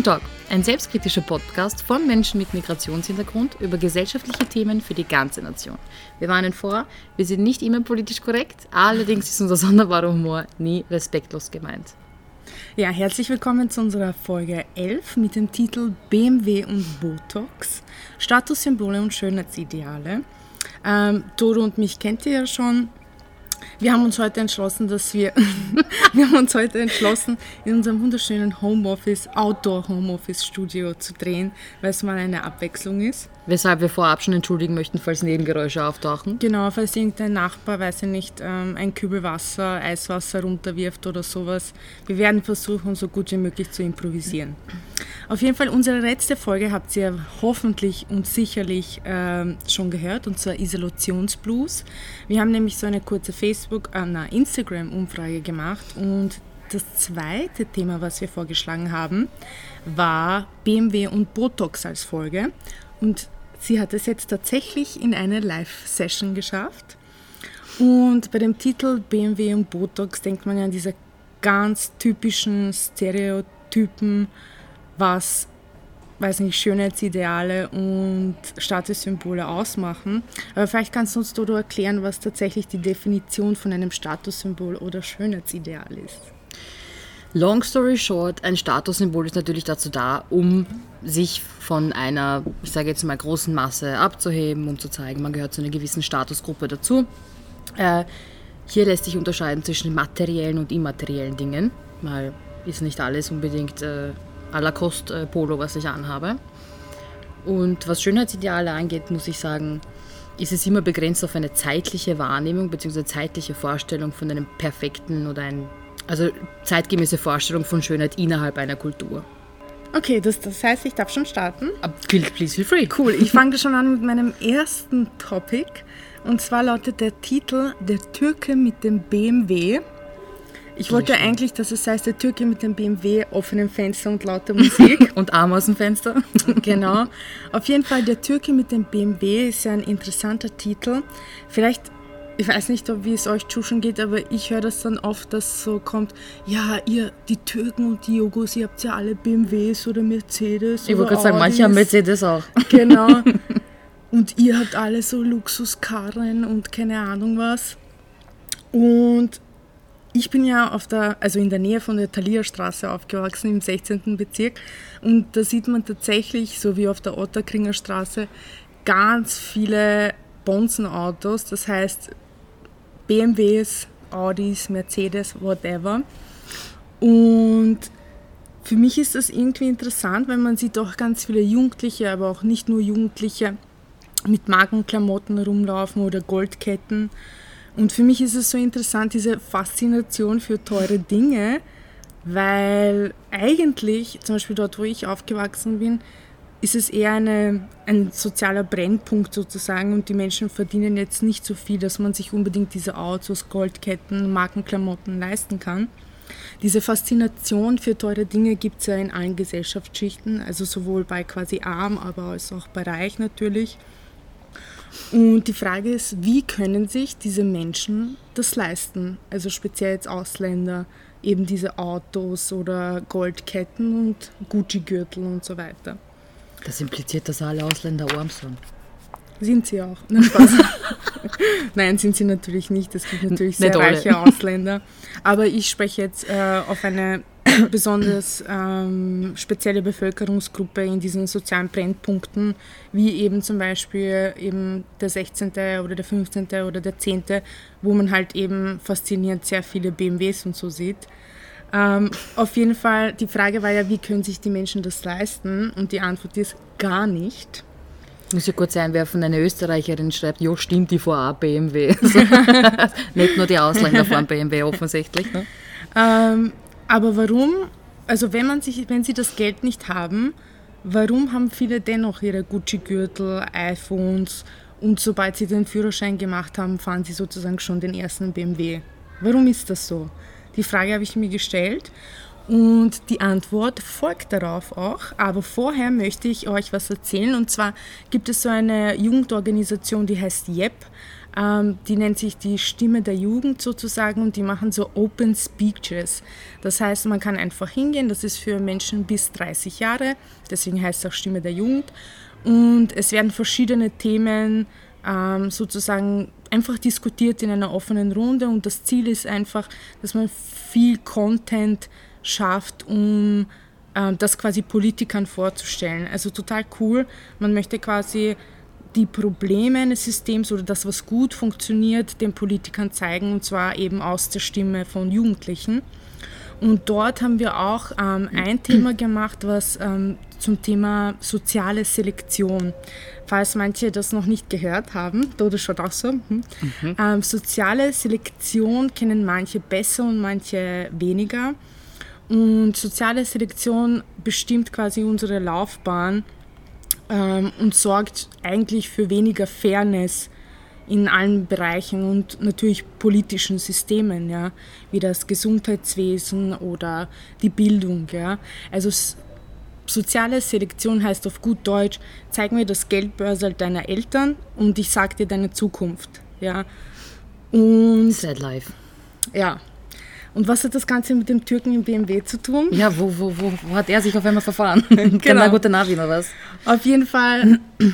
Talk, ein selbstkritischer Podcast von Menschen mit Migrationshintergrund über gesellschaftliche Themen für die ganze Nation. Wir warnen vor, wir sind nicht immer politisch korrekt, allerdings ist unser sonderbarer Humor nie respektlos gemeint. Ja, herzlich willkommen zu unserer Folge 11 mit dem Titel BMW und Botox, Statussymbole und Schönheitsideale. Ähm, Dodo und mich kennt ihr ja schon. Wir haben uns heute entschlossen, dass wir, wir haben uns heute entschlossen, in unserem wunderschönen Homeoffice, Outdoor Homeoffice Studio zu drehen, weil es mal eine Abwechslung ist. Weshalb wir vorab schon entschuldigen möchten, falls Nebengeräusche auftauchen. Genau, falls irgendein Nachbar, weiß ich nicht, ähm, ein Kübel Wasser, Eiswasser runterwirft oder sowas. Wir werden versuchen, so gut wie möglich zu improvisieren. Auf jeden Fall, unsere letzte Folge habt ihr hoffentlich und sicherlich ähm, schon gehört, und zwar Isolationsblues. Wir haben nämlich so eine kurze Facebook, äh, Instagram-Umfrage gemacht und das zweite Thema, was wir vorgeschlagen haben, war BMW und Botox als Folge. Und sie hat es jetzt tatsächlich in eine Live-Session geschafft. Und bei dem Titel BMW und Botox denkt man an diese ganz typischen Stereotypen, was, weiß nicht, Schönheitsideale und Statussymbole ausmachen. Aber vielleicht kannst du uns Dodo erklären, was tatsächlich die Definition von einem Statussymbol oder Schönheitsideal ist. Long story short, ein Statussymbol ist natürlich dazu da, um sich von einer, ich sage jetzt mal, großen Masse abzuheben, um zu zeigen, man gehört zu einer gewissen Statusgruppe dazu. Äh, hier lässt sich unterscheiden zwischen materiellen und immateriellen Dingen, weil ist nicht alles unbedingt äh, à la Coste äh, Polo, was ich anhabe. Und was Schönheitsideale angeht, muss ich sagen, ist es immer begrenzt auf eine zeitliche Wahrnehmung bzw. zeitliche Vorstellung von einem perfekten oder ein also zeitgemäße Vorstellung von Schönheit innerhalb einer Kultur. Okay, das, das heißt, ich darf schon starten. Please feel free. Cool, ich fange schon an mit meinem ersten Topic. Und zwar lautet der Titel Der Türke mit dem BMW. Ich wollte eigentlich, dass es heißt, der Türke mit dem BMW, offenem Fenster und lauter Musik. und Arm aus dem Fenster. genau. Auf jeden Fall, der Türke mit dem BMW ist ja ein interessanter Titel. Vielleicht ich weiß nicht, wie es euch Tschuschen geht, aber ich höre das dann oft, dass so kommt, ja, ihr, die Türken und die Jogos, ihr habt ja alle BMWs oder Mercedes. Ich wollte gerade sagen, manche haben Mercedes auch. Genau. und ihr habt alle so Luxuskarren und keine Ahnung was. Und ich bin ja auf der, also in der Nähe von der Thalia-Straße aufgewachsen, im 16. Bezirk. Und da sieht man tatsächlich, so wie auf der Otterkringer Straße, ganz viele Bonzenautos. Das heißt, BMWs, Audis, Mercedes, whatever. Und für mich ist das irgendwie interessant, weil man sieht auch ganz viele Jugendliche, aber auch nicht nur Jugendliche mit Markenklamotten rumlaufen oder Goldketten. Und für mich ist es so interessant, diese Faszination für teure Dinge, weil eigentlich, zum Beispiel dort, wo ich aufgewachsen bin, ist es eher eine, ein sozialer Brennpunkt sozusagen und die Menschen verdienen jetzt nicht so viel, dass man sich unbedingt diese Autos, Goldketten, Markenklamotten leisten kann. Diese Faszination für teure Dinge gibt es ja in allen Gesellschaftsschichten, also sowohl bei quasi arm, aber als auch bei reich natürlich. Und die Frage ist, wie können sich diese Menschen das leisten? Also speziell jetzt Ausländer, eben diese Autos oder Goldketten und Gucci-Gürtel und so weiter. Das impliziert, dass alle Ausländer arm sind. Sind sie auch. Nein. Nein, sind sie natürlich nicht. Es gibt natürlich sehr reiche Ausländer. Aber ich spreche jetzt äh, auf eine besonders ähm, spezielle Bevölkerungsgruppe in diesen sozialen Brennpunkten, wie eben zum Beispiel eben der 16. oder der 15. oder der 10., wo man halt eben faszinierend sehr viele BMWs und so sieht. Ähm, auf jeden Fall, die Frage war ja, wie können sich die Menschen das leisten? Und die Antwort ist gar nicht. Ich muss ja kurz einwerfen, eine Österreicherin schreibt, ja stimmt, die fahren BMW. nicht nur die Ausländer fahren BMW offensichtlich. Ne? Ähm, aber warum, also wenn, man sich, wenn sie das Geld nicht haben, warum haben viele dennoch ihre Gucci-Gürtel, iPhones und sobald sie den Führerschein gemacht haben, fahren sie sozusagen schon den ersten BMW? Warum ist das so? Die Frage habe ich mir gestellt und die Antwort folgt darauf auch. Aber vorher möchte ich euch was erzählen. Und zwar gibt es so eine Jugendorganisation, die heißt JEP. Ähm, die nennt sich die Stimme der Jugend sozusagen und die machen so Open Speeches. Das heißt, man kann einfach hingehen, das ist für Menschen bis 30 Jahre, deswegen heißt es auch Stimme der Jugend. Und es werden verschiedene Themen ähm, sozusagen einfach diskutiert in einer offenen Runde und das Ziel ist einfach, dass man viel Content schafft, um äh, das quasi Politikern vorzustellen. Also total cool. Man möchte quasi die Probleme eines Systems oder das, was gut funktioniert, den Politikern zeigen und zwar eben aus der Stimme von Jugendlichen. Und dort haben wir auch ähm, ein Thema gemacht, was ähm, zum Thema soziale Selektion, falls manche das noch nicht gehört haben, oder schaut auch so. Hm. Mhm. Ähm, soziale Selektion kennen manche besser und manche weniger. Und soziale Selektion bestimmt quasi unsere Laufbahn ähm, und sorgt eigentlich für weniger Fairness in allen Bereichen und natürlich politischen Systemen, ja, wie das Gesundheitswesen oder die Bildung. Ja. Also soziale Selektion heißt auf gut Deutsch, zeig mir das Geldbörsel deiner Eltern und ich sag dir deine Zukunft. Ja. Und, Sad life. Ja. Und was hat das Ganze mit dem Türken im BMW zu tun? Ja, wo, wo, wo, wo hat er sich auf einmal verfahren? genau. gute Navi oder was? Auf jeden Fall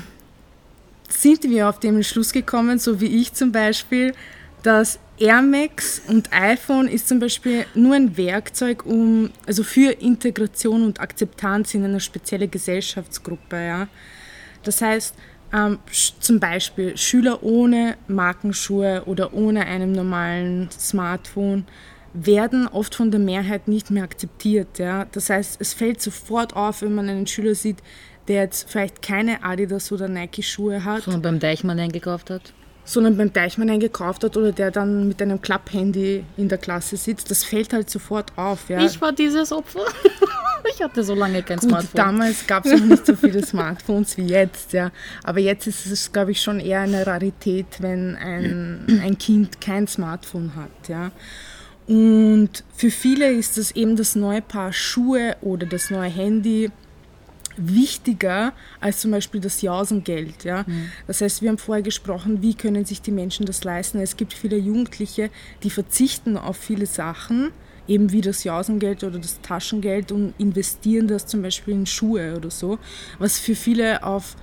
sind wir auf den Schluss gekommen, so wie ich zum Beispiel, dass Air Max und iPhone ist zum Beispiel nur ein Werkzeug, um, also für Integration und Akzeptanz in einer speziellen Gesellschaftsgruppe. Ja. Das heißt, ähm, zum Beispiel Schüler ohne Markenschuhe oder ohne einem normalen Smartphone werden oft von der Mehrheit nicht mehr akzeptiert. Ja. Das heißt, es fällt sofort auf, wenn man einen Schüler sieht, der jetzt vielleicht keine Adidas oder Nike-Schuhe hat. Sondern beim Deichmann eingekauft hat? Sondern beim Deichmann eingekauft hat oder der dann mit einem Klapphandy in der Klasse sitzt. Das fällt halt sofort auf. Ja. Ich war dieses Opfer. ich hatte so lange kein Gut, Smartphone. Damals gab es noch nicht so viele Smartphones wie jetzt. Ja. Aber jetzt ist es, glaube ich, schon eher eine Rarität, wenn ein, ein Kind kein Smartphone hat. Ja. Und für viele ist das eben das neue Paar Schuhe oder das neue Handy wichtiger als zum Beispiel das Jausengeld. Ja? Mhm. Das heißt, wir haben vorher gesprochen, wie können sich die Menschen das leisten. Es gibt viele Jugendliche, die verzichten auf viele Sachen, eben wie das Jausengeld oder das Taschengeld und investieren das zum Beispiel in Schuhe oder so, was für viele auf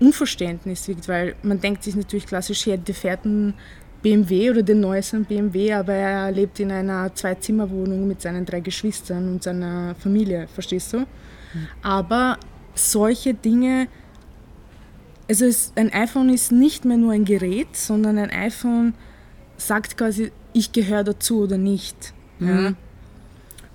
Unverständnis liegt, weil man denkt sich natürlich klassisch, ja, der fährt einen BMW oder den neuesten BMW, aber er lebt in einer Zwei-Zimmer-Wohnung mit seinen drei Geschwistern und seiner Familie, verstehst du? Aber solche Dinge, also es, ein iPhone ist nicht mehr nur ein Gerät, sondern ein iPhone sagt quasi, ich gehöre dazu oder nicht. Mhm. Ja.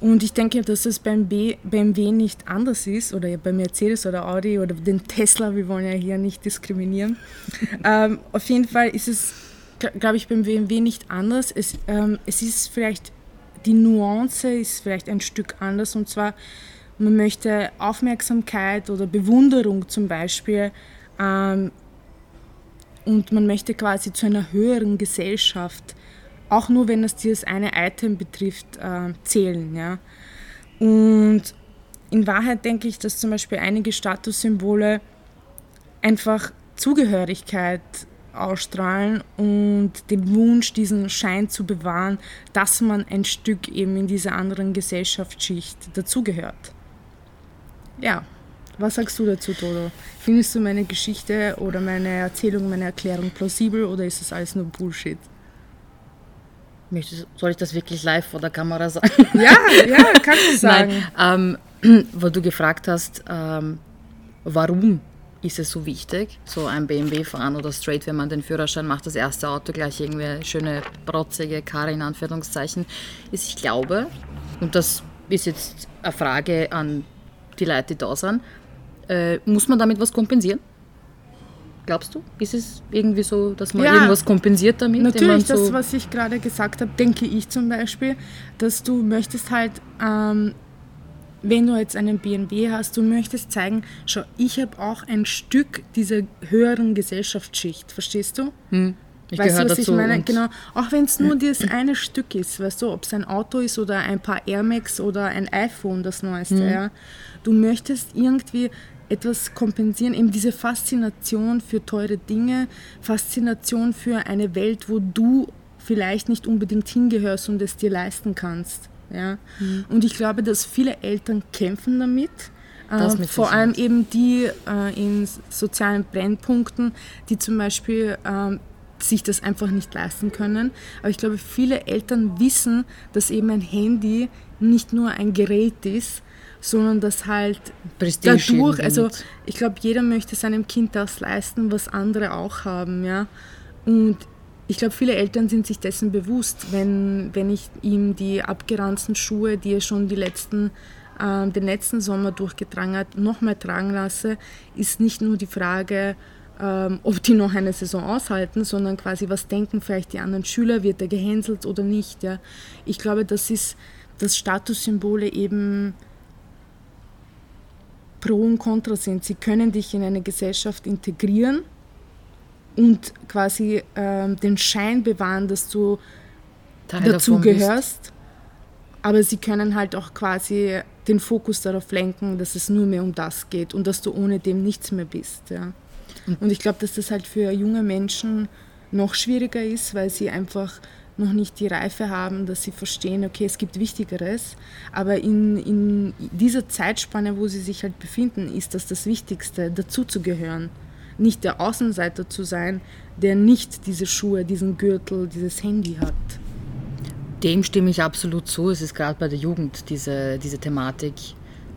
Und ich denke, dass es beim B, BMW nicht anders ist, oder bei Mercedes oder Audi oder den Tesla, wir wollen ja hier nicht diskriminieren. ähm, auf jeden Fall ist es, glaube ich, beim BMW nicht anders. Es, ähm, es ist vielleicht, die Nuance ist vielleicht ein Stück anders, und zwar, man möchte Aufmerksamkeit oder Bewunderung zum Beispiel ähm, und man möchte quasi zu einer höheren Gesellschaft, auch nur wenn es dieses eine Item betrifft, äh, zählen. Ja? Und in Wahrheit denke ich, dass zum Beispiel einige Statussymbole einfach Zugehörigkeit ausstrahlen und den Wunsch, diesen Schein zu bewahren, dass man ein Stück eben in dieser anderen Gesellschaftsschicht dazugehört. Ja, was sagst du dazu, Dodo? Findest du meine Geschichte oder meine Erzählung, meine Erklärung plausibel oder ist das alles nur Bullshit? Soll ich das wirklich live vor der Kamera sagen? Ja, ja, kannst du sagen. Nein, ähm, wo du gefragt hast, ähm, warum ist es so wichtig, so ein BMW fahren oder straight, wenn man den Führerschein macht, das erste Auto gleich irgendwie schöne, protzige Karre in Anführungszeichen, ist, ich glaube, und das ist jetzt eine Frage an die Leute, die da sind. Äh, muss man damit was kompensieren? Glaubst du? Ist es irgendwie so, dass man ja, irgendwas kompensiert damit? Natürlich, so das, was ich gerade gesagt habe, denke ich zum Beispiel, dass du möchtest halt, ähm, wenn du jetzt einen BMW hast, du möchtest zeigen, schau, ich habe auch ein Stück dieser höheren Gesellschaftsschicht, verstehst du? Hm. Ich weißt du, was ich meine? Genau. Auch wenn es nur dieses eine Stück ist, weißt du, ob es ein Auto ist oder ein paar Air Max oder ein iPhone, das neueste, mhm. ja. Du möchtest irgendwie etwas kompensieren, eben diese Faszination für teure Dinge, Faszination für eine Welt, wo du vielleicht nicht unbedingt hingehörst und es dir leisten kannst. Ja? Mhm. Und ich glaube, dass viele Eltern kämpfen damit. Äh, vor allem eben die äh, in sozialen Brennpunkten, die zum Beispiel äh, sich das einfach nicht leisten können. Aber ich glaube, viele Eltern wissen, dass eben ein Handy nicht nur ein Gerät ist, sondern dass halt Prestige dadurch, also ich glaube, jeder möchte seinem Kind das leisten, was andere auch haben, ja. Und ich glaube, viele Eltern sind sich dessen bewusst, wenn, wenn ich ihm die abgeranzten Schuhe, die er schon die letzten, äh, den letzten Sommer durchgetragen hat, nochmal tragen lasse, ist nicht nur die Frage, ähm, ob die noch eine Saison aushalten, sondern quasi, was denken vielleicht die anderen Schüler, wird er gehänselt oder nicht. Ja? Ich glaube, das ist, dass Statussymbole eben Pro und Contra sind. Sie können dich in eine Gesellschaft integrieren und quasi ähm, den Schein bewahren, dass du dazugehörst. Aber sie können halt auch quasi den Fokus darauf lenken, dass es nur mehr um das geht und dass du ohne dem nichts mehr bist. Ja. Und ich glaube, dass das halt für junge Menschen noch schwieriger ist, weil sie einfach noch nicht die Reife haben, dass sie verstehen, okay, es gibt Wichtigeres. Aber in, in dieser Zeitspanne, wo sie sich halt befinden, ist das das Wichtigste, dazuzugehören. Nicht der Außenseiter zu sein, der nicht diese Schuhe, diesen Gürtel, dieses Handy hat. Dem stimme ich absolut zu. Es ist gerade bei der Jugend diese, diese Thematik,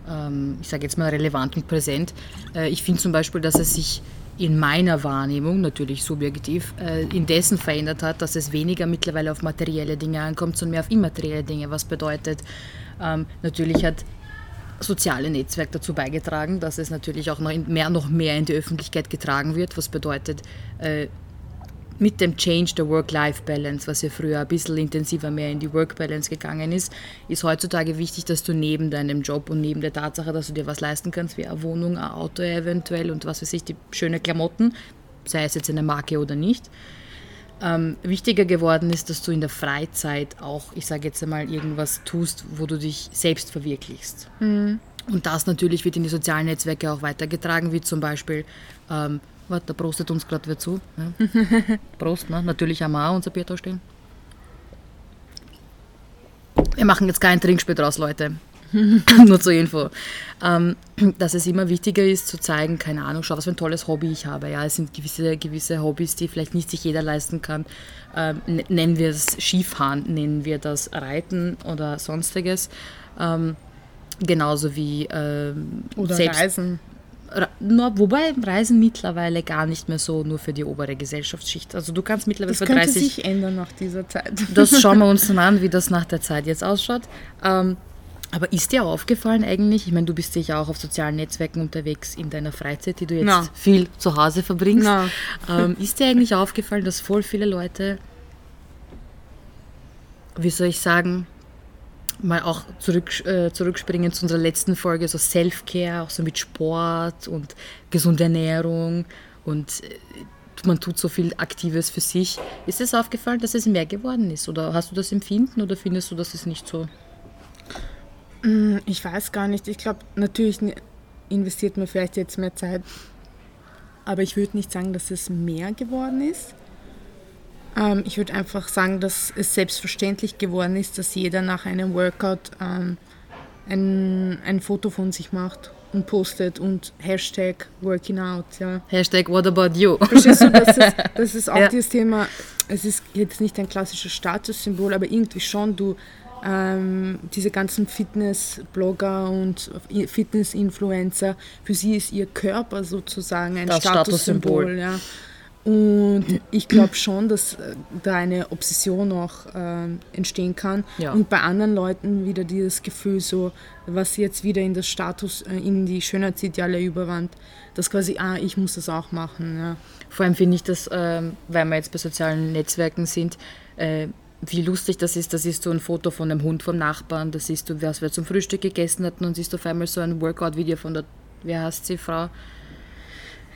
ähm, ich sage jetzt mal relevant und präsent. Äh, ich finde zum Beispiel, dass es sich in meiner Wahrnehmung, natürlich subjektiv, äh, indessen verändert hat, dass es weniger mittlerweile auf materielle Dinge ankommt, sondern mehr auf immaterielle Dinge. Was bedeutet, ähm, natürlich hat soziale Netzwerk dazu beigetragen, dass es natürlich auch noch mehr, noch mehr in die Öffentlichkeit getragen wird, was bedeutet, äh, mit dem Change der Work-Life-Balance, was ja früher ein bisschen intensiver mehr in die Work-Balance gegangen ist, ist heutzutage wichtig, dass du neben deinem Job und neben der Tatsache, dass du dir was leisten kannst, wie eine Wohnung, ein Auto eventuell und was weiß ich, die schönen Klamotten, sei es jetzt eine Marke oder nicht, ähm, wichtiger geworden ist, dass du in der Freizeit auch, ich sage jetzt einmal, irgendwas tust, wo du dich selbst verwirklichst. Mhm. Und das natürlich wird in die sozialen Netzwerke auch weitergetragen, wie zum Beispiel ähm, Warte, da prostet uns gerade wer zu. Ja. Prost, ne? natürlich haben wir auch unser Bier da stehen. Wir machen jetzt kein Trinkspiel draus, Leute. Nur zur Info. Ähm, dass es immer wichtiger ist, zu zeigen, keine Ahnung, schau, was für ein tolles Hobby ich habe. Ja, es sind gewisse, gewisse Hobbys, die vielleicht nicht sich jeder leisten kann. Ähm, nennen wir es Skifahren, nennen wir das Reiten oder sonstiges. Ähm, genauso wie ähm, oder selbst, Reisen. Wobei Reisen mittlerweile gar nicht mehr so nur für die obere Gesellschaftsschicht. Also du kannst mittlerweile das für 30. Das sich ändern nach dieser Zeit. Das schauen wir uns dann an, wie das nach der Zeit jetzt ausschaut. Ähm, aber ist dir aufgefallen eigentlich, ich meine, du bist sicher auch auf sozialen Netzwerken unterwegs in deiner Freizeit, die du jetzt no. viel zu Hause verbringst. No. Ähm, ist dir eigentlich aufgefallen, dass voll viele Leute, wie soll ich sagen, mal auch zurück, äh, zurückspringen zu unserer letzten Folge, so Self-Care, auch so mit Sport und gesunde Ernährung und äh, man tut so viel Aktives für sich. Ist es aufgefallen, dass es mehr geworden ist oder hast du das empfinden oder findest du, dass es nicht so? Mm, ich weiß gar nicht. Ich glaube, natürlich investiert man vielleicht jetzt mehr Zeit, aber ich würde nicht sagen, dass es mehr geworden ist. Ähm, ich würde einfach sagen, dass es selbstverständlich geworden ist, dass jeder nach einem Workout ähm, ein, ein Foto von sich macht und postet und Hashtag Working Out. Ja. Hashtag What about you? Verstehst du, das ist, das ist auch ja. dieses Thema, es ist jetzt nicht ein klassisches Statussymbol, aber irgendwie schon, du, ähm, diese ganzen Fitness-Blogger und Fitness-Influencer, für sie ist ihr Körper sozusagen ein Statussymbol. Statussymbol. Ja. Und ich glaube schon, dass äh, da eine Obsession auch äh, entstehen kann. Ja. Und bei anderen Leuten wieder dieses Gefühl, so was jetzt wieder in das Status, äh, in die Schönheitsideale überwandt, dass quasi, ah, ich muss das auch machen. Ja. Vor allem finde ich das, äh, weil wir jetzt bei sozialen Netzwerken sind, äh, wie lustig das ist, da siehst du ein Foto von einem Hund vom Nachbarn, da siehst du, was wir zum Frühstück gegessen hatten und siehst du auf einmal so ein Workout-Video von der, wer heißt sie, Frau?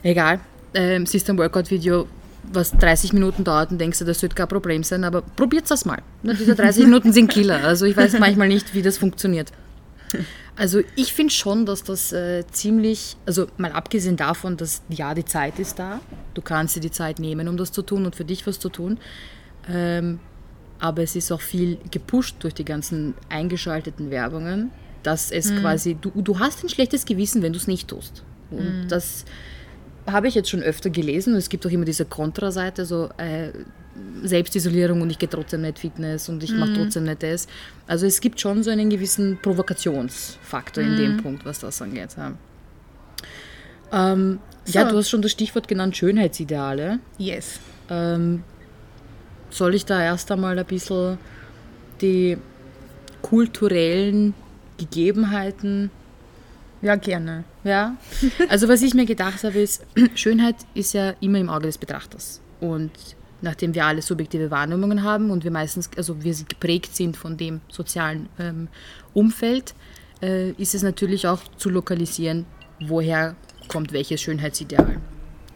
Egal, ähm, siehst ein Workout-Video, was 30 Minuten dauert und denkst du, das wird kein Problem sein, aber probiert das mal. Ne, diese 30 Minuten sind Killer. Also ich weiß manchmal nicht, wie das funktioniert. Also ich finde schon, dass das äh, ziemlich, also mal abgesehen davon, dass ja, die Zeit ist da, du kannst dir die Zeit nehmen, um das zu tun und für dich was zu tun, ähm, aber es ist auch viel gepusht durch die ganzen eingeschalteten Werbungen, dass es Mhm. quasi, du, du hast ein schlechtes Gewissen, wenn du es nicht tust. Und Mhm. das habe ich jetzt schon öfter gelesen es gibt auch immer diese Kontraseite, so äh, Selbstisolierung und ich gehe trotzdem nicht Fitness und ich Mhm. mache trotzdem nicht das. Also es gibt schon so einen gewissen Provokationsfaktor in Mhm. dem Punkt, was das angeht. Ja, ähm, ja So. du hast schon das Stichwort genannt, Schönheitsideale. Yes. Ähm, soll ich da erst einmal ein bisschen die kulturellen Gegebenheiten Ja, gerne. ja, also was ich mir gedacht habe, ist, Schönheit ist ja immer im Auge des Betrachters. Und nachdem wir alle subjektive Wahrnehmungen haben und wir meistens, also wir geprägt sind von dem sozialen ähm, Umfeld, äh, ist es natürlich auch zu lokalisieren, woher kommt welches Schönheitsideal.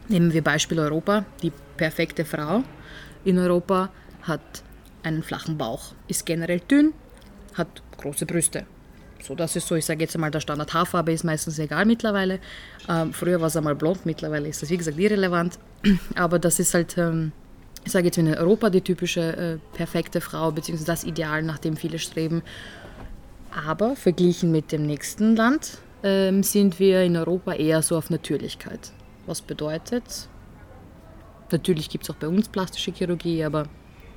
Nehmen wir Beispiel Europa, die perfekte Frau in Europa hat einen flachen Bauch, ist generell dünn, hat große Brüste. So, das ist so, ich sage jetzt einmal, der Standard Haarfarbe ist meistens egal mittlerweile. Ähm, früher war es einmal blond, mittlerweile ist das wie gesagt irrelevant. Aber das ist halt, ähm, ich sage jetzt in Europa die typische äh, perfekte Frau, beziehungsweise das Ideal, nach dem viele streben. Aber verglichen mit dem nächsten Land ähm, sind wir in Europa eher so auf Natürlichkeit. Was bedeutet, natürlich gibt es auch bei uns plastische Chirurgie, aber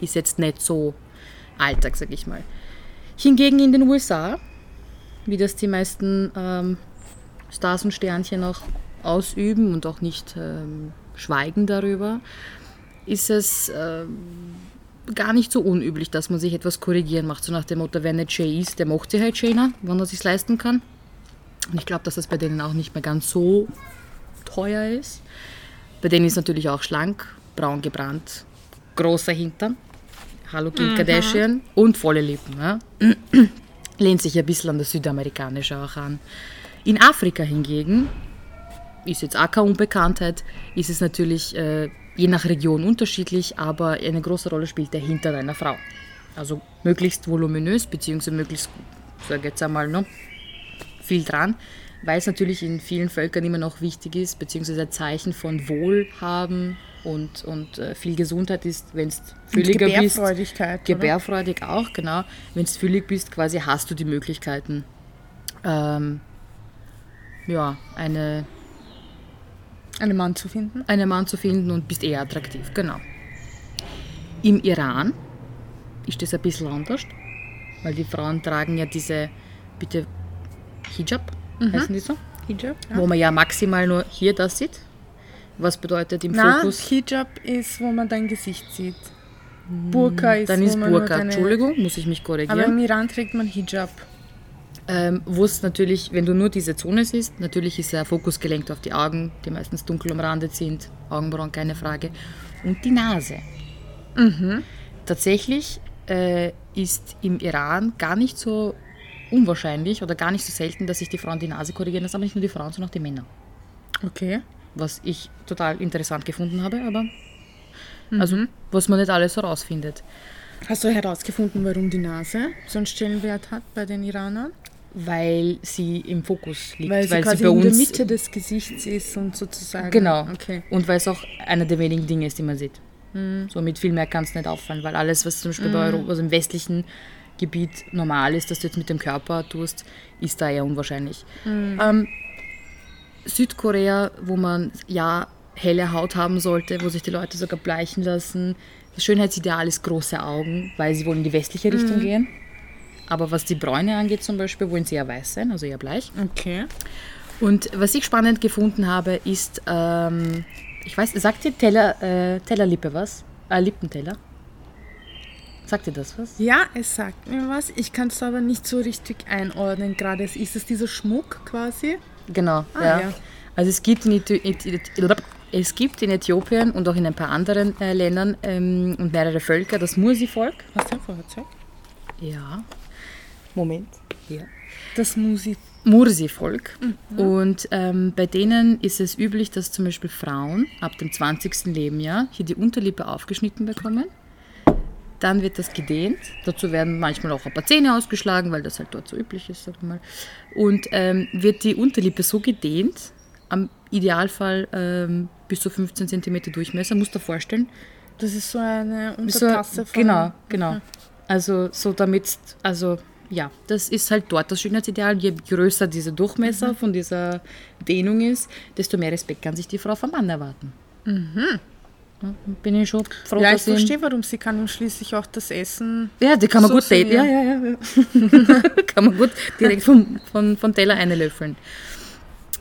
ist jetzt nicht so Alltag, sag ich mal. Hingegen in den USA, wie das die meisten ähm, Stars und Sternchen auch ausüben und auch nicht ähm, schweigen darüber, ist es ähm, gar nicht so unüblich, dass man sich etwas korrigieren macht. So nach dem Motto, wer nicht Jay ist, der macht sich halt schöner, wenn er sich leisten kann. Und ich glaube, dass das bei denen auch nicht mehr ganz so teuer ist. Bei denen ist natürlich auch schlank, braun gebrannt, großer Hintern. Hallo Kim Kardashian und volle Lippen. Ja? Lehnt sich ein bisschen an das Südamerikanische auch an. In Afrika hingegen, ist jetzt auch keine Unbekanntheit, ist es natürlich äh, je nach Region unterschiedlich, aber eine große Rolle spielt der Hintern einer Frau. Also möglichst voluminös, beziehungsweise möglichst, sage jetzt einmal, ne, viel dran, weil es natürlich in vielen Völkern immer noch wichtig ist, beziehungsweise ein Zeichen von Wohlhaben und, und äh, viel Gesundheit ist, wenn es Und fülliger bist. Gebärfreudigkeit. oder? Gebärfreudig auch, genau. Wenn du füllig bist, quasi hast du die Möglichkeiten, ähm, ja, eine, Einen Mann zu finden. einen Mann zu finden und bist eher attraktiv, genau. Im Iran ist das ein bisschen anders, weil die Frauen tragen ja diese, bitte, Hijab, heißen die so? Hijab? Wo man ja maximal nur hier das sieht. Was bedeutet im Na, Fokus? Hijab ist, wo man dein Gesicht sieht. Burka ist, Dann ist Burka. deine, Entschuldigung, muss ich mich korrigieren. Aber im Iran trägt man Hijab. Ähm, wo es natürlich, wenn du nur diese Zone siehst, natürlich ist der Fokus gelenkt auf die Augen, die meistens dunkel umrandet sind, Augenbrauen, keine Frage, und die Nase. Tatsächlich äh, ist im Iran gar nicht so unwahrscheinlich oder gar nicht so selten, dass sich die Frauen die Nase korrigieren lassen, aber nicht nur die Frauen, sondern auch die Männer. Okay. Was ich total interessant gefunden habe, aber also was man nicht alles herausfindet. Hast du herausgefunden, warum die Nase so einen Stellenwert hat bei den Iranern? Weil sie im Fokus liegt, Weil sie quasi bei in uns der Mitte des Gesichts ist und sozusagen. Genau. Okay. Und weil es auch einer der wenigen Dinge ist, die man sieht. So mit viel mehr kann es nicht auffallen, weil alles, was zum Beispiel bei Europa, also im westlichen Gebiet normal ist, dass du jetzt mit dem Körper tust, ist da eher unwahrscheinlich. Ähm, Südkorea, wo man ja helle Haut haben sollte, wo sich die Leute sogar bleichen lassen. Das Schönheitsideal ist große Augen, weil sie wohl in die westliche Richtung gehen. Aber was die Bräune angeht zum Beispiel, wollen sie eher weiß sein, also eher bleich. Okay. Und was ich spannend gefunden habe, ist, ähm, ich weiß, sagt dir Teller, äh, Tellerlippe was? Äh, Lippenteller? Sagt dir das was? Ja, es sagt mir was. Ich kann es aber nicht so richtig einordnen. Gerade ist es dieser Schmuck quasi? Genau, Ah, ja. ja. Also es gibt, in es gibt in Äthiopien und auch in ein paar anderen äh, Ländern ähm, und mehrere Völker das Mursi-Volk. Hast du ein Feuerzeug? Ja. Moment. Ja. Das Musi. Mursi-Volk. Und ähm, bei denen ist es üblich, dass zum Beispiel Frauen ab dem 20. Lebensjahr hier die Unterlippe aufgeschnitten bekommen. Dann wird das gedehnt. Dazu werden manchmal auch ein paar Zähne ausgeschlagen, weil das halt dort so üblich ist, sag ich mal. Und ähm, wird die Unterlippe so gedehnt, am Idealfall ähm, bis zu 15 cm Durchmesser, musst du dir vorstellen. Das ist so eine So, Untertasse von. genau, genau. Also so damit, also ja, das ist halt dort das Schönheitsideal. Je größer dieser Durchmesser von dieser Dehnung ist, desto mehr Respekt kann sich die Frau vom Mann erwarten. Ja, bin ich schon froh, Ja, ich verstehe, warum sie kann und schließlich auch das Essen. Ja, die kann man So gut daten. Ja, ja, ja. ja. kann man gut direkt vom, von, vom Teller einlöffeln.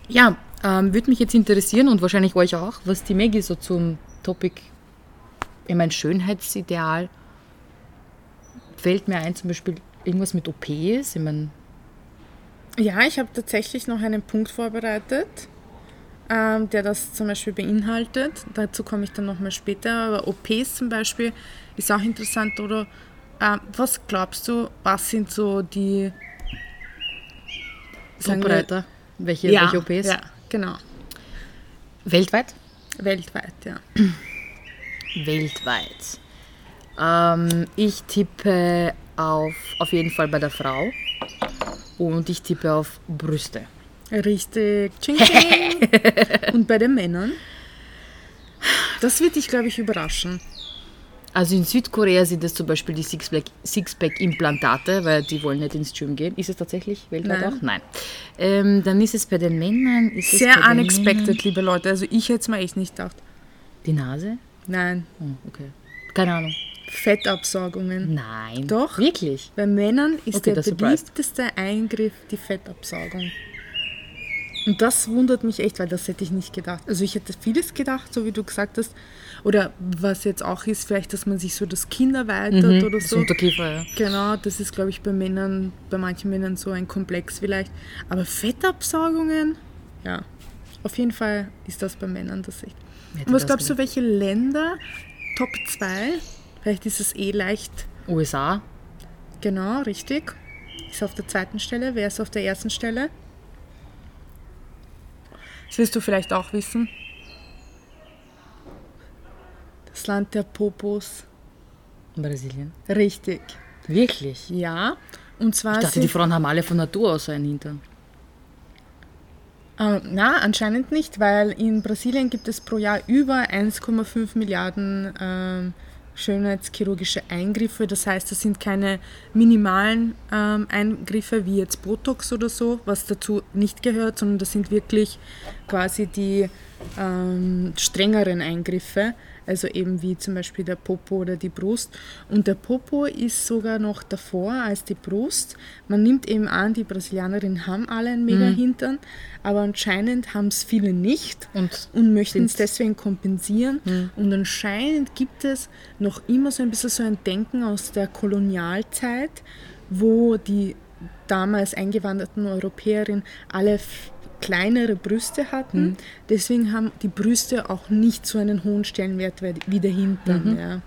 Ja, ähm, würde mich jetzt interessieren und wahrscheinlich euch auch, was die Maggie so zum Topic, ich meine, Schönheitsideal, fällt mir ein, zum Beispiel irgendwas mit OPs. Ich meine, Ja, ich habe tatsächlich noch einen Punkt vorbereitet, ähm, der das zum Beispiel beinhaltet. Dazu komme ich dann nochmal später. Aber OPs zum Beispiel ist auch interessant. Oder ähm, was glaubst du, was sind so die Vorbereiter, welche, ja, welche OPs? Ja, genau. Weltweit? Weltweit, ja. Weltweit. Ähm, ich tippe auf, auf jeden Fall bei der Frau und ich tippe auf Brüste. Richtig. Ching, ching. Und bei den Männern? Das wird dich, glaube ich, überraschen. Also in Südkorea sind es zum Beispiel die Sixpack- Sixpack-Implantate, weil die wollen nicht ins Gym gehen. Ist es tatsächlich weltweit Nein. auch? Nein. Ähm, dann ist es bei den Männern. Sehr unexpected, liebe Leute. Also ich hätte es mir echt nicht gedacht. Die Nase? Nein. Hm, okay. Keine Ahnung. Fettabsaugungen. Nein. Doch. Wirklich? Bei Männern ist Okay, der das surprised. beliebteste Eingriff die Fettabsaugung. Und das wundert mich echt, weil das hätte ich nicht gedacht. Also ich hätte vieles gedacht, so wie du gesagt hast. Oder was jetzt auch ist, vielleicht, dass man sich so das Kinn erweitert oder Mhm. Das so. Unterkiefer, ja. Genau, das ist, glaube ich, bei Männern, bei manchen Männern so ein Komplex vielleicht. Aber Fettabsaugungen, ja, auf jeden Fall ist das bei Männern das echt. Und was das glaubst du, welche Länder, Top 2, vielleicht ist es eh leicht, USA? genau, richtig, ist auf der zweiten Stelle, wer ist auf der ersten Stelle? Das wirst du vielleicht auch wissen. Das Land der Popos. Brasilien. Richtig. Wirklich? Ja. Und zwar Ich dachte, sind die Frauen haben alle von Natur aus so einen Hintern. Äh, na, anscheinend nicht, weil in Brasilien gibt es pro Jahr über 1,5 Milliarden ähm, schönheitschirurgische Eingriffe. Das heißt, das sind keine minimalen ähm, Eingriffe wie jetzt Botox oder so, was dazu nicht gehört, sondern das sind wirklich quasi die ähm, strengeren Eingriffe. Also eben wie zum Beispiel der Popo oder die Brust. Und der Popo ist sogar noch davor als die Brust. Man nimmt eben an, die Brasilianerinnen haben alle einen mega Hintern, aber anscheinend haben es viele nicht Und und möchten es deswegen kompensieren. Und anscheinend gibt es noch immer so ein bisschen so ein Denken aus der Kolonialzeit, wo die damals eingewanderten Europäerinnen alle kleinere Brüste hatten. Deswegen haben die Brüste auch nicht so einen hohen Stellenwert wie- der Hintern. Ja.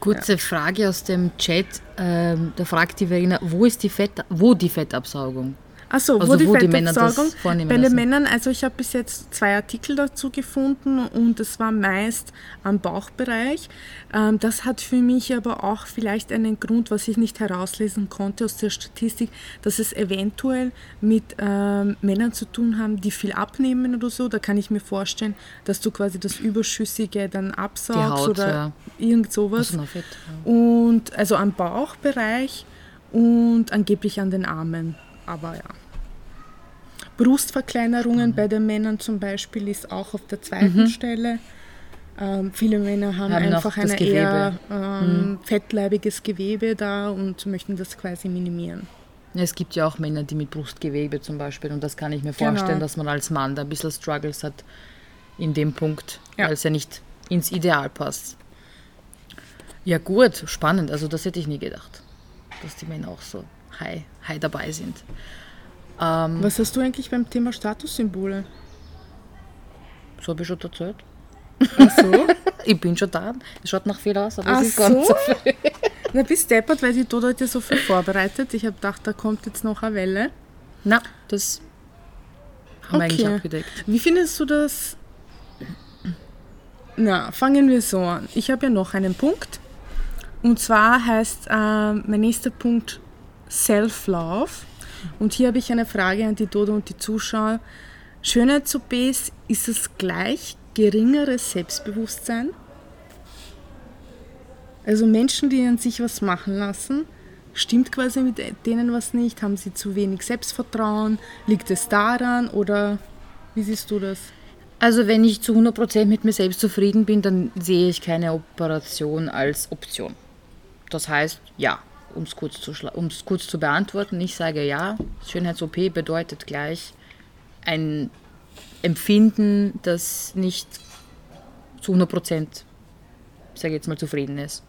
Kurze Frage aus dem Chat. Ähm, da fragt die Verena, wo ist die Fett, wo die Fettabsaugung? Achso, Also wo die wo die Männer das vornehmen Bei den lassen. Männern, also ich habe bis jetzt zwei Artikel dazu gefunden und es war meist am Bauchbereich. Ähm, das hat für mich aber auch vielleicht einen Grund, was ich nicht herauslesen konnte aus der Statistik, dass es eventuell mit ähm, Männern zu tun haben, die viel abnehmen oder so. Da kann ich mir vorstellen, dass du quasi das Überschüssige dann absaugst Haut, oder ja. irgend sowas. Also Fett. Ja. Und also am Bauchbereich und angeblich an den Armen. Aber ja. Brustverkleinerungen bei den Männern zum Beispiel ist auch auf der zweiten Stelle. Ähm, viele Männer haben, Haben einfach ein eher ähm, fettleibiges Gewebe da und möchten das quasi minimieren. Es gibt ja auch Männer, die mit Brustgewebe zum Beispiel, und das kann ich mir Genau. vorstellen, dass man als Mann da ein bisschen Struggles hat in dem Punkt, Ja. weil es ja nicht ins Ideal passt. Ja gut, spannend, also das hätte ich nie gedacht, dass die Männer auch so high, high dabei sind. Ähm, Was hast du eigentlich beim Thema Statussymbole? so habe ich schon erzählt. Ach so? Ich bin schon da, es schaut nach viel aus, aber Ach es ist ganz so? so viel. Na, bist deppert, weil die Dodo hat ja so viel vorbereitet. Ich habe gedacht, da kommt jetzt noch eine Welle. Na, das haben wir eigentlich Okay. abgedeckt. Wie findest du das? Na, fangen wir so an. Ich habe ja noch einen Punkt. Und zwar heißt äh, mein nächster Punkt Self-Love. Und hier habe ich eine Frage an die Dodo und die Zuschauer. Schönheits-OPs, ist es gleich geringeres Selbstbewusstsein? Also Menschen, die an sich was machen lassen, stimmt quasi mit denen was nicht? Haben sie zu wenig Selbstvertrauen? Liegt es daran oder wie siehst du das? Also wenn ich zu 100% mit mir selbst zufrieden bin, dann sehe ich keine Operation als Option. Das heißt, ja, um es kurz, zu kurz zu beantworten, ich sage ja, Schönheits-OP bedeutet gleich ein Empfinden, das nicht zu 100%, sage ich jetzt mal, zufrieden ist.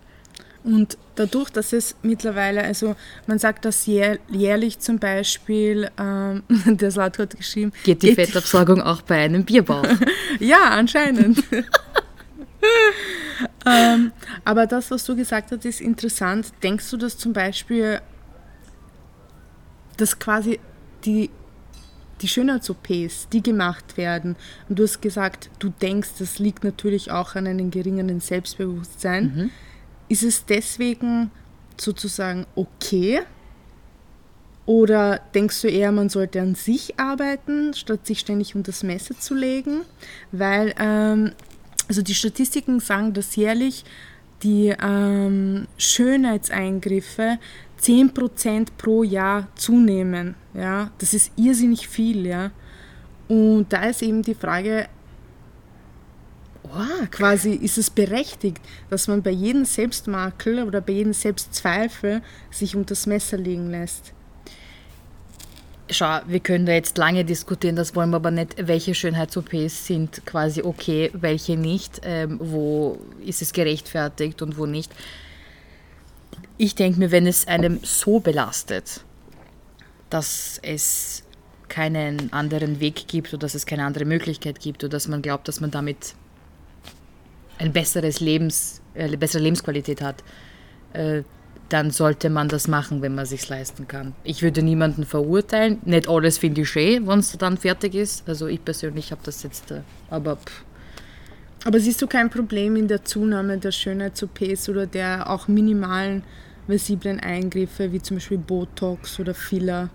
Und dadurch, dass es mittlerweile, also man sagt das jährlich zum Beispiel, ähm, der Slat hat geschrieben. Geht die geht Fettabsaugung auch bei einem Bierbauch? ja, anscheinend. ähm, aber das, was du gesagt hast, ist interessant. Denkst du, dass zum Beispiel, dass quasi die, die Schönheits-OPs, die gemacht werden, und du hast gesagt, du denkst, das liegt natürlich auch an einem geringeren Selbstbewusstsein. Mhm ist es deswegen sozusagen okay? Oder denkst du eher, man sollte an sich arbeiten, statt sich ständig unter das Messer zu legen? Weil, ähm, also die Statistiken sagen, dass jährlich die ähm, Schönheitseingriffe 10% pro Jahr zunehmen. Ja? Das ist irrsinnig viel. Ja? Und da ist eben die Frage, oh, quasi ist es berechtigt, dass man bei jedem Selbstmakel oder bei jedem Selbstzweifel sich unter das Messer legen lässt. Schau, wir können da jetzt lange diskutieren, das wollen wir aber nicht. Welche Schönheits-OPs sind quasi okay, welche nicht, ähm, wo ist es gerechtfertigt und wo nicht. Ich denke mir, wenn es einem so belastet, dass es keinen anderen Weg gibt oder dass es keine andere Möglichkeit gibt oder dass man glaubt, dass man damit ein besseres Lebens, äh, bessere Lebensqualität hat, äh, dann sollte man das machen, wenn man es sich leisten kann. Ich würde niemanden verurteilen. Nicht alles finde ich schön, wenn es dann fertig ist. Also ich persönlich habe das jetzt, äh, aber pff. Aber siehst du kein Problem in der Zunahme der Schönheits-OPs oder der auch minimalen versiblen Eingriffe, wie zum Beispiel Botox oder Filler?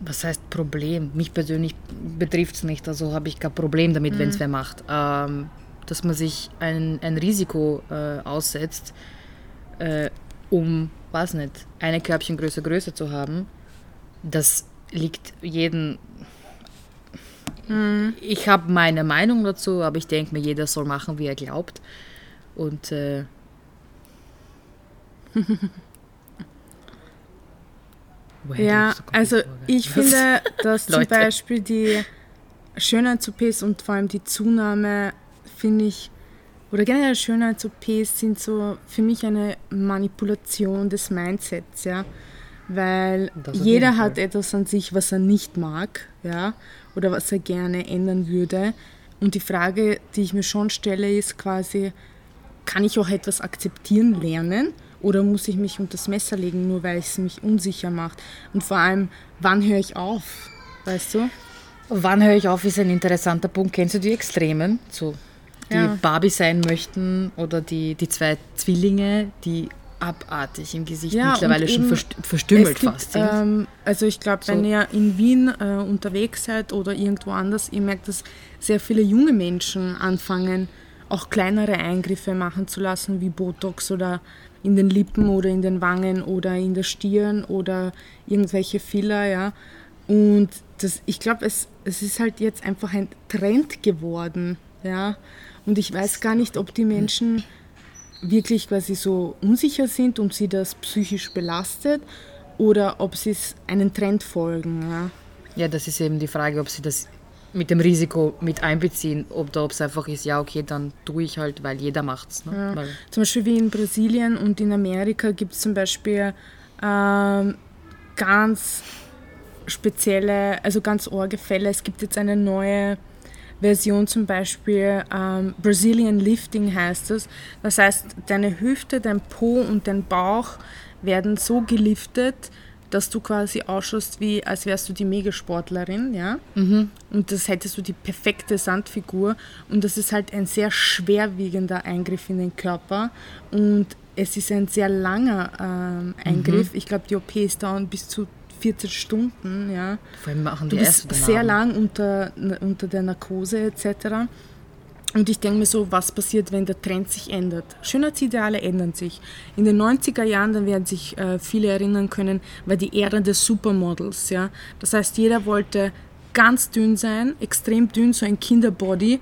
Was heißt Problem? Mich persönlich betrifft es nicht, also habe ich kein Problem damit, mhm. wenn es wer macht. Ähm, dass man sich ein, ein Risiko äh, aussetzt, äh, um, weiß nicht, eine Körbchengröße größer zu haben, das liegt jeden. Mhm. Ich habe meine Meinung dazu, aber ich denke mir, jeder soll machen, wie er glaubt. Und äh, ja, also ich finde, dass zum Beispiel die Schönheits-OPs und vor allem die Zunahme finde ich, oder generell Schönheits-OPs sind so für mich eine Manipulation des Mindsets, ja. Weil jeder hat etwas an sich, was er nicht mag, ja, oder was er gerne ändern würde. Und die Frage, die ich mir schon stelle, ist quasi, kann ich auch etwas akzeptieren lernen? Oder muss ich mich unter das Messer legen, nur weil es mich unsicher macht? Und vor allem, wann höre ich auf? Weißt du? Wann höre ich auf, ist ein interessanter Punkt. Kennst du die Extremen? So die ja. Barbie sein möchten oder die, die zwei Zwillinge, die abartig im Gesicht ja, mittlerweile schon verstümmelt gibt, fast sind. Ähm, also ich glaube, so. wenn ihr in Wien äh, unterwegs seid oder irgendwo anders, ihr merkt, dass sehr viele junge Menschen anfangen, auch kleinere Eingriffe machen zu lassen, wie Botox oder in den Lippen oder in den Wangen oder in der Stirn oder irgendwelche Filler, ja. Und das, ich glaube, es, es ist halt jetzt einfach ein Trend geworden, ja. Und ich weiß gar nicht, ob die Menschen wirklich quasi so unsicher sind und sie das psychisch belastet oder ob sie einen Trend folgen. Ja. ja, das ist eben die Frage, ob sie das mit dem Risiko mit einbeziehen oder ob es einfach ist, ja, okay, dann tue ich halt, weil jeder macht es. Ne? Ja. Zum Beispiel wie in Brasilien und in Amerika gibt es zum Beispiel ähm, ganz spezielle, also ganz arge Fälle. Es gibt jetzt eine neue Version zum Beispiel ähm, Brazilian Lifting heißt es. Das heißt, deine Hüfte, dein Po und dein Bauch werden so geliftet, dass du quasi ausschaust, wie als wärst du die Megasportlerin, ja. Mhm. Und das hättest du die perfekte Sandfigur. Und das ist halt ein sehr schwerwiegender Eingriff in den Körper. Und es ist ein sehr langer ähm, Eingriff. Mhm. Ich glaube, die OPs dauern bis zu 14 Stunden. Ja. Vor allem machen die du bist sehr lang unter, unter der Narkose etc. Und ich denke mir so, was passiert, wenn der Trend sich ändert? Schönheitsideale ändern sich. In den 90er Jahren, dann werden sich äh, viele erinnern können, war die Ära des Supermodels. Ja? Das heißt, jeder wollte ganz dünn sein, extrem dünn, so ein Kinderbody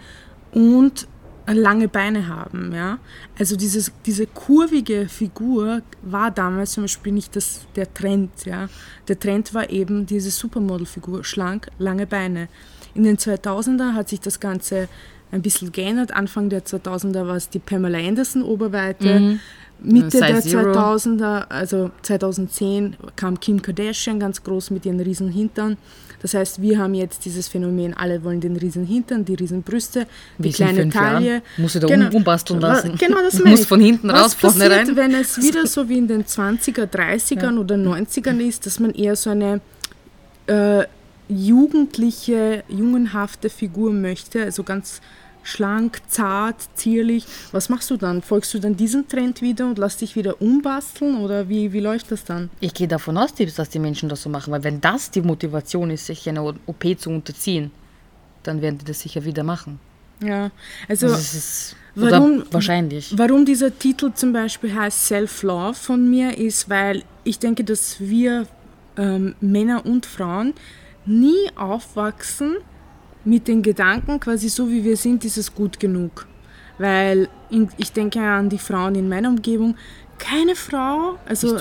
und lange Beine haben. Ja? Also dieses, diese kurvige Figur war damals zum Beispiel nicht das, der Trend. Ja? Der Trend war eben diese Supermodelfigur, schlank, lange Beine. In den 2000er hat sich das Ganze ein bisschen geändert. Anfang der 2000er war es die Pamela Anderson Oberweite. Mhm. Mitte der 2000er, also 2010, kam Kim Kardashian ganz groß mit ihren riesen Hintern. Das heißt, wir haben jetzt dieses Phänomen, alle wollen den riesen Hintern, die riesen Brüste, die kleine Taille. Jahren. Muss ich da genau, umbasteln lassen. Genau, das meine Muss von hinten Was raus, vorne passiert, rein. wenn es wieder so wie in den 20er, 30ern ja. oder 90ern ist, dass man eher so eine äh, jugendliche, jungenhafte Figur möchte, also ganz schlank, zart, zierlich. Was machst du dann? Folgst du dann diesen Trend wieder und lass dich wieder umbasteln oder wie, wie läuft das dann? Ich gehe davon aus, dass die Menschen das so machen, weil wenn das die Motivation ist, sich einer OP zu unterziehen, dann werden die das sicher wieder machen. Ja, also, also warum, wahrscheinlich. Warum dieser Titel zum Beispiel heißt Self-Love von mir ist, weil ich denke, dass wir ähm, Männer und Frauen nie aufwachsen mit den Gedanken, quasi so wie wir sind, ist es gut genug. Weil ich denke an die Frauen in meiner Umgebung, keine Frau also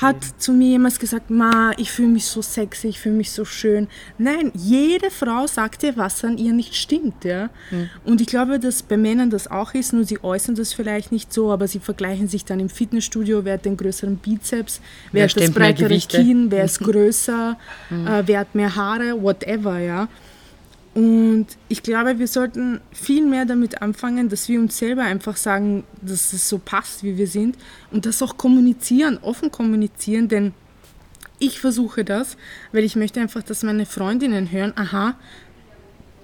hat zu mir jemals gesagt, Ma, ich fühle mich so sexy, ich fühle mich so schön. Nein, jede Frau sagt dir, was an ihr nicht stimmt. Ja? Mhm. Und ich glaube, dass bei Männern das auch ist, nur sie äußern das vielleicht nicht so, aber sie vergleichen sich dann im Fitnessstudio, wer hat den größeren Bizeps, wer, wer hat das breitere Kinn, wer ist mhm. größer, mhm. Äh, wer hat mehr Haare, whatever. Ja? Und ich glaube, wir sollten viel mehr damit anfangen, dass wir uns selber einfach sagen, dass es so passt, wie wir sind und das auch kommunizieren, offen kommunizieren, denn ich versuche das, weil ich möchte einfach, dass meine Freundinnen hören, aha,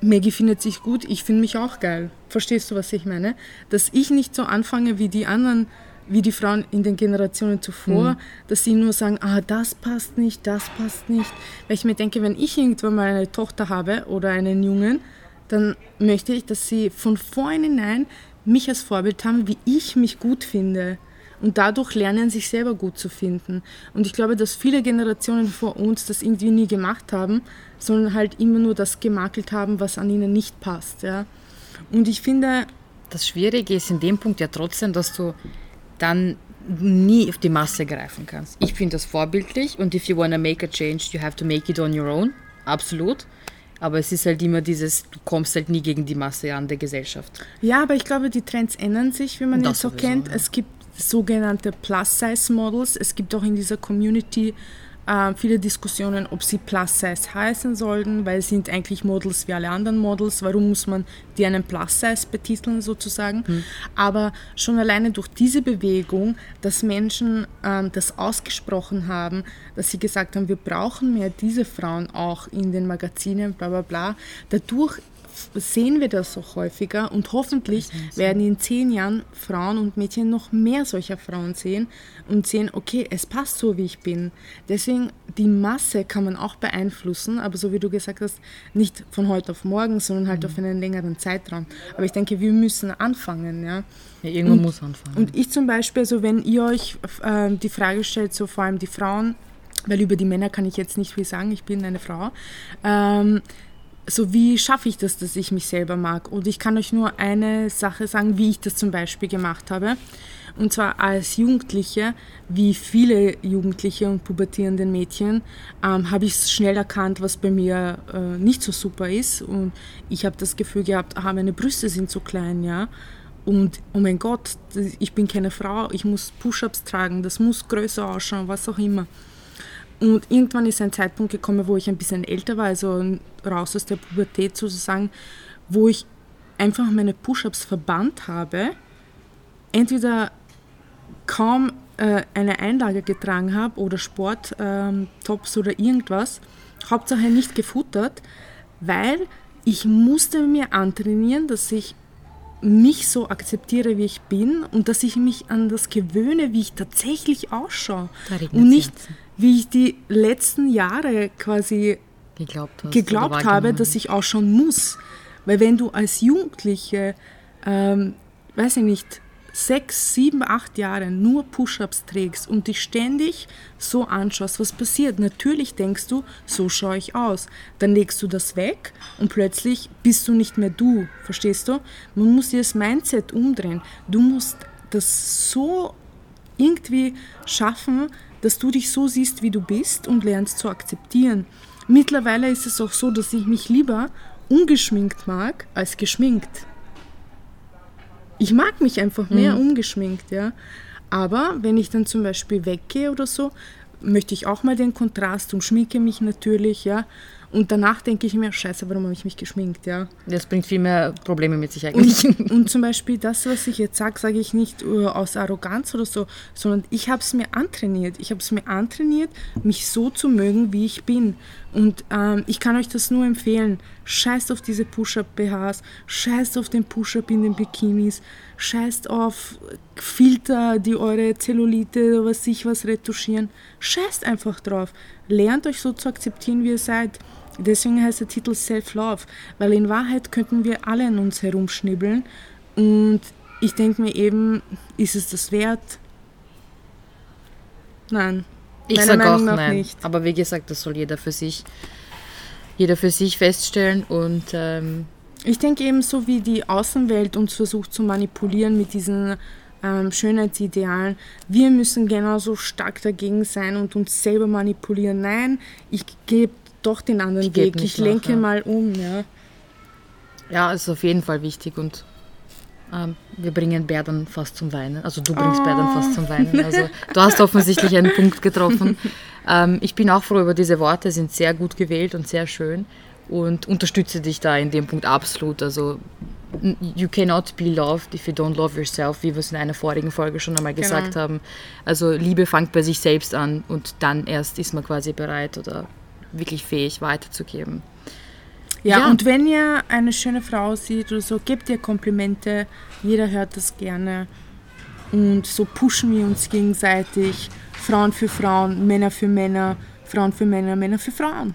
Maggie findet sich gut, ich finde mich auch geil. Verstehst du, was ich meine? Dass ich nicht so anfange wie die anderen wie die Frauen in den Generationen zuvor, mhm. dass sie nur sagen, ah, das passt nicht, das passt nicht. Weil ich mir denke, wenn ich irgendwann mal eine Tochter habe oder einen Jungen, dann möchte ich, dass sie von vornherein mich als Vorbild haben, wie ich mich gut finde. Und dadurch lernen, sich selber gut zu finden. Und ich glaube, dass viele Generationen vor uns das irgendwie nie gemacht haben, sondern halt immer nur das gemakelt haben, was an ihnen nicht passt. Ja. Und ich finde. Das Schwierige ist in dem Punkt ja trotzdem, dass du dann nie auf die Masse greifen kannst. Ich finde das vorbildlich und if you wanna make a change, you have to make it on your own. Absolut. Aber es ist halt immer dieses, du kommst halt nie gegen die Masse an der Gesellschaft. Ja, aber ich glaube, die Trends ändern sich, wie man das jetzt so kennt. Ja. Es gibt sogenannte Plus-Size-Models. Es gibt auch in dieser Community äh, viele Diskussionen, ob sie Plus Size heißen sollten, weil sie sind eigentlich Models wie alle anderen Models. Warum muss man die einen Plus Size betiteln sozusagen? Mhm. Aber schon alleine durch diese Bewegung, dass Menschen ähm, das ausgesprochen haben, dass sie gesagt haben, wir brauchen mehr diese Frauen auch in den Magazinen, bla bla bla. Dadurch sehen wir das auch häufiger und hoffentlich werden in zehn Jahren Frauen und Mädchen noch mehr solcher Frauen sehen und sehen, okay, es passt so, wie ich bin. Deswegen, die Masse kann man auch beeinflussen, aber so wie du gesagt hast, nicht von heute auf morgen, sondern halt mhm. auf einen längeren Zeitraum. Aber ich denke, wir müssen anfangen, ja. Ja, irgendwann und, muss anfangen. Und ich zum Beispiel, also wenn ihr euch äh, die Frage stellt, so vor allem die Frauen, weil über die Männer kann ich jetzt nicht viel sagen, ich bin eine Frau, ähm, so wie schaffe ich das, dass ich mich selber mag? Und ich kann euch nur eine Sache sagen, wie ich das zum Beispiel gemacht habe. Und zwar als Jugendliche, wie viele Jugendliche und pubertierende Mädchen, ähm, habe ich schnell erkannt, was bei mir äh, nicht so super ist. Und ich habe das Gefühl gehabt, aha, meine Brüste sind so klein, ja. Und oh mein Gott, ich bin keine Frau, ich muss Push-ups tragen, das muss größer ausschauen, was auch immer. Und irgendwann ist ein Zeitpunkt gekommen, wo ich ein bisschen älter war, also raus aus der Pubertät sozusagen, wo ich einfach meine Push-ups verbannt habe, entweder kaum äh, eine Einlage getragen habe oder Sporttops ähm, oder irgendwas, Hauptsache nicht gefuttert, weil ich musste mir antrainieren, dass ich mich so akzeptiere, wie ich bin und dass ich mich an das gewöhne, wie ich tatsächlich ausschaue. Und nicht, Herzen. Wie ich die letzten Jahre quasi geglaubt hast. geglaubt habe, dass ich ausschauen muss. Weil wenn du als Jugendliche, ähm, weiß ich nicht, sechs, sieben, acht Jahre nur Push-ups trägst und dich ständig so anschaust, was passiert? Natürlich denkst du, so schaue ich aus. Dann legst du das weg und plötzlich bist du nicht mehr du. Verstehst du? Man muss dir das Mindset umdrehen. Du musst das so irgendwie schaffen, dass du dich so siehst, wie du bist und lernst zu akzeptieren. Mittlerweile ist es auch so, dass ich mich lieber ungeschminkt mag als geschminkt. Ich mag mich einfach mehr ungeschminkt, ja. Aber wenn ich dann zum Beispiel weggehe oder so, möchte ich auch mal den Kontrast und schminke mich natürlich, ja. Und danach denke ich mir, scheiße, warum habe ich mich geschminkt, ja. Das bringt viel mehr Probleme mit sich eigentlich. Und, und zum Beispiel das, was ich jetzt sage, sage ich nicht äh, aus Arroganz oder so, sondern ich habe es mir antrainiert. Ich habe es mir antrainiert, mich so zu mögen, wie ich bin. Und ähm, ich kann euch das nur empfehlen. Scheißt auf diese Push-Up-BHs, scheißt auf den Push-Up in den Bikinis, scheißt auf Filter, die eure Zellulite oder was sich was retuschieren. Scheißt einfach drauf. Lernt euch so zu akzeptieren, wie ihr seid. Deswegen heißt der Titel Self-Love, weil in Wahrheit könnten wir alle an uns herumschnibbeln und ich denke mir eben, ist es das wert? Nein. Ich sage auch nein. nicht. Aber wie gesagt, das soll jeder für sich, jeder für sich feststellen und ähm, Ich denke eben so, wie die Außenwelt uns versucht zu manipulieren mit diesen ähm, Schönheitsidealen. Wir müssen genauso stark dagegen sein und uns selber manipulieren. Nein, ich gebe doch den anderen Ich Weg. Ich lenke nach, mal um. Ja. ja, es ist auf jeden Fall wichtig und ähm, wir bringen Bär dann fast zum Weinen. Also du bringst Bär dann fast zum Weinen. Also du hast offensichtlich einen Punkt getroffen. Ähm, ich bin auch froh über diese Worte, sind sehr gut gewählt und sehr schön und unterstütze dich da in dem Punkt absolut. Also you cannot be loved if you don't love yourself, wie wir es in einer vorigen Folge schon einmal gesagt haben. Also Liebe fängt bei sich selbst an und dann erst ist man quasi bereit oder wirklich fähig weiterzugeben. Ja, Ja. und wenn ihr eine schöne Frau seht oder so, gebt ihr Komplimente. Jeder hört das gerne. Und so pushen wir uns gegenseitig. Frauen für Frauen, Männer für Männer, Frauen für Männer, Männer für Frauen.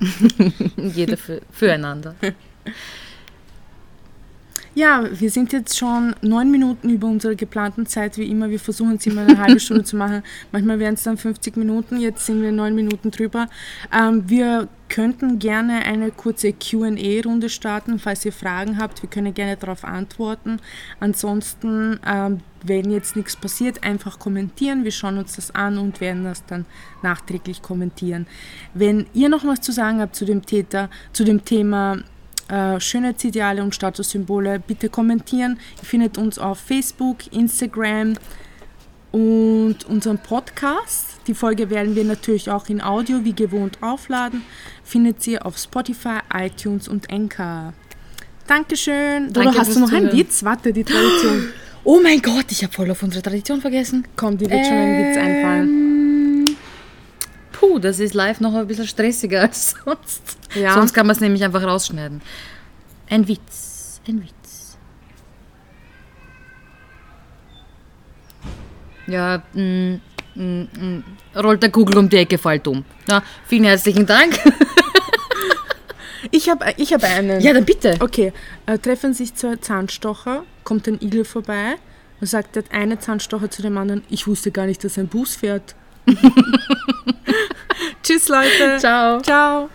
Jeder für, füreinander. Ja, wir sind jetzt schon neun Minuten über unserer geplanten Zeit, wie immer. Wir versuchen es immer eine halbe Stunde zu machen. Manchmal wären es dann 50 Minuten, jetzt sind wir neun Minuten drüber. Ähm, wir könnten gerne eine kurze QA-Runde starten, falls ihr Fragen habt. Wir können gerne darauf antworten. Ansonsten, ähm, wenn jetzt nichts passiert, einfach kommentieren. Wir schauen uns das an und werden das dann nachträglich kommentieren. Wenn ihr noch was zu sagen habt zu dem Täter, zu dem Thema äh, Schönheitsideale und Statussymbole, bitte kommentieren. Ihr findet uns auf Facebook, Instagram und unseren Podcast. Die Folge werden wir natürlich auch in Audio wie gewohnt aufladen. Findet ihr auf Spotify, iTunes und Anchor. Dankeschön. Danke Oder hast du noch einen. Witz? Warte, die Tradition. Oh mein Gott, ich habe voll auf unsere Tradition vergessen. Komm, dir wird schon ein Witz einfallen. Puh, das ist live noch ein bisschen stressiger als sonst. Ja. Sonst kann man es nämlich einfach rausschneiden. Ein Witz, ein Witz. Ja, mh, mh, mh, rollt der Kugel um die Ecke, fällt um. Ja, vielen herzlichen Dank. Ich habe ich hab einen. Ja, dann bitte. Okay, äh, treffen sich zwei Zahnstocher, kommt ein Igel vorbei und sagt der eine Zahnstocher zu dem anderen, ich wusste gar nicht, dass ein Bus fährt. Tschüss Leute. Ciao. Ciao.